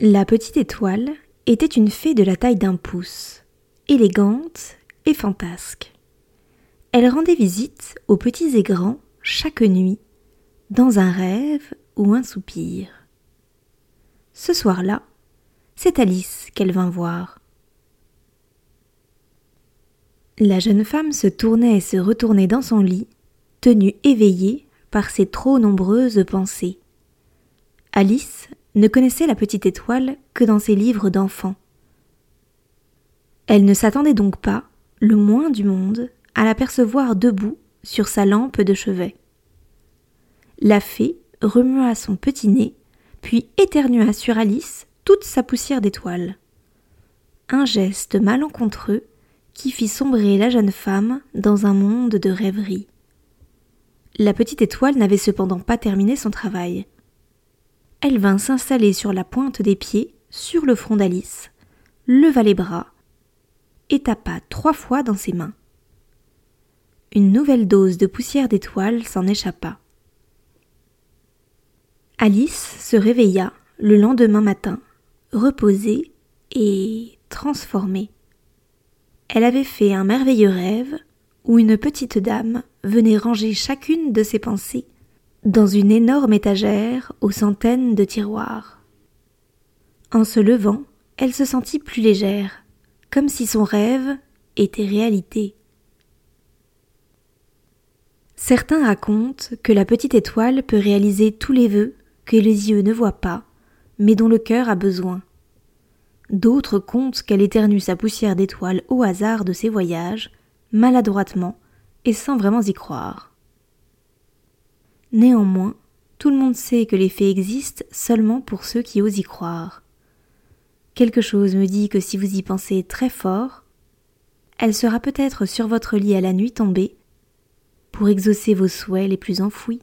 La petite étoile était une fée de la taille d'un pouce, élégante et fantasque. Elle rendait visite aux petits et grands chaque nuit, dans un rêve ou un soupir. Ce soir-là, c'est Alice qu'elle vint voir. La jeune femme se tournait et se retournait dans son lit, tenue éveillée par ses trop nombreuses pensées. Alice ne connaissait la petite étoile que dans ses livres d'enfants. Elle ne s'attendait donc pas, le moins du monde, à l'apercevoir debout sur sa lampe de chevet. La fée remua son petit nez, puis éternua sur Alice toute sa poussière d'étoiles. Un geste malencontreux qui fit sombrer la jeune femme dans un monde de rêverie. La petite étoile n'avait cependant pas terminé son travail elle vint s'installer sur la pointe des pieds, sur le front d'Alice, leva les bras et tapa trois fois dans ses mains. Une nouvelle dose de poussière d'étoiles s'en échappa. Alice se réveilla le lendemain matin, reposée et transformée. Elle avait fait un merveilleux rêve où une petite dame venait ranger chacune de ses pensées dans une énorme étagère aux centaines de tiroirs. En se levant, elle se sentit plus légère, comme si son rêve était réalité. Certains racontent que la petite étoile peut réaliser tous les vœux que les yeux ne voient pas, mais dont le cœur a besoin. D'autres content qu'elle éternue sa poussière d'étoiles au hasard de ses voyages, maladroitement et sans vraiment y croire. Néanmoins, tout le monde sait que les fées existent seulement pour ceux qui osent y croire. Quelque chose me dit que si vous y pensez très fort, elle sera peut-être sur votre lit à la nuit tombée pour exaucer vos souhaits les plus enfouis.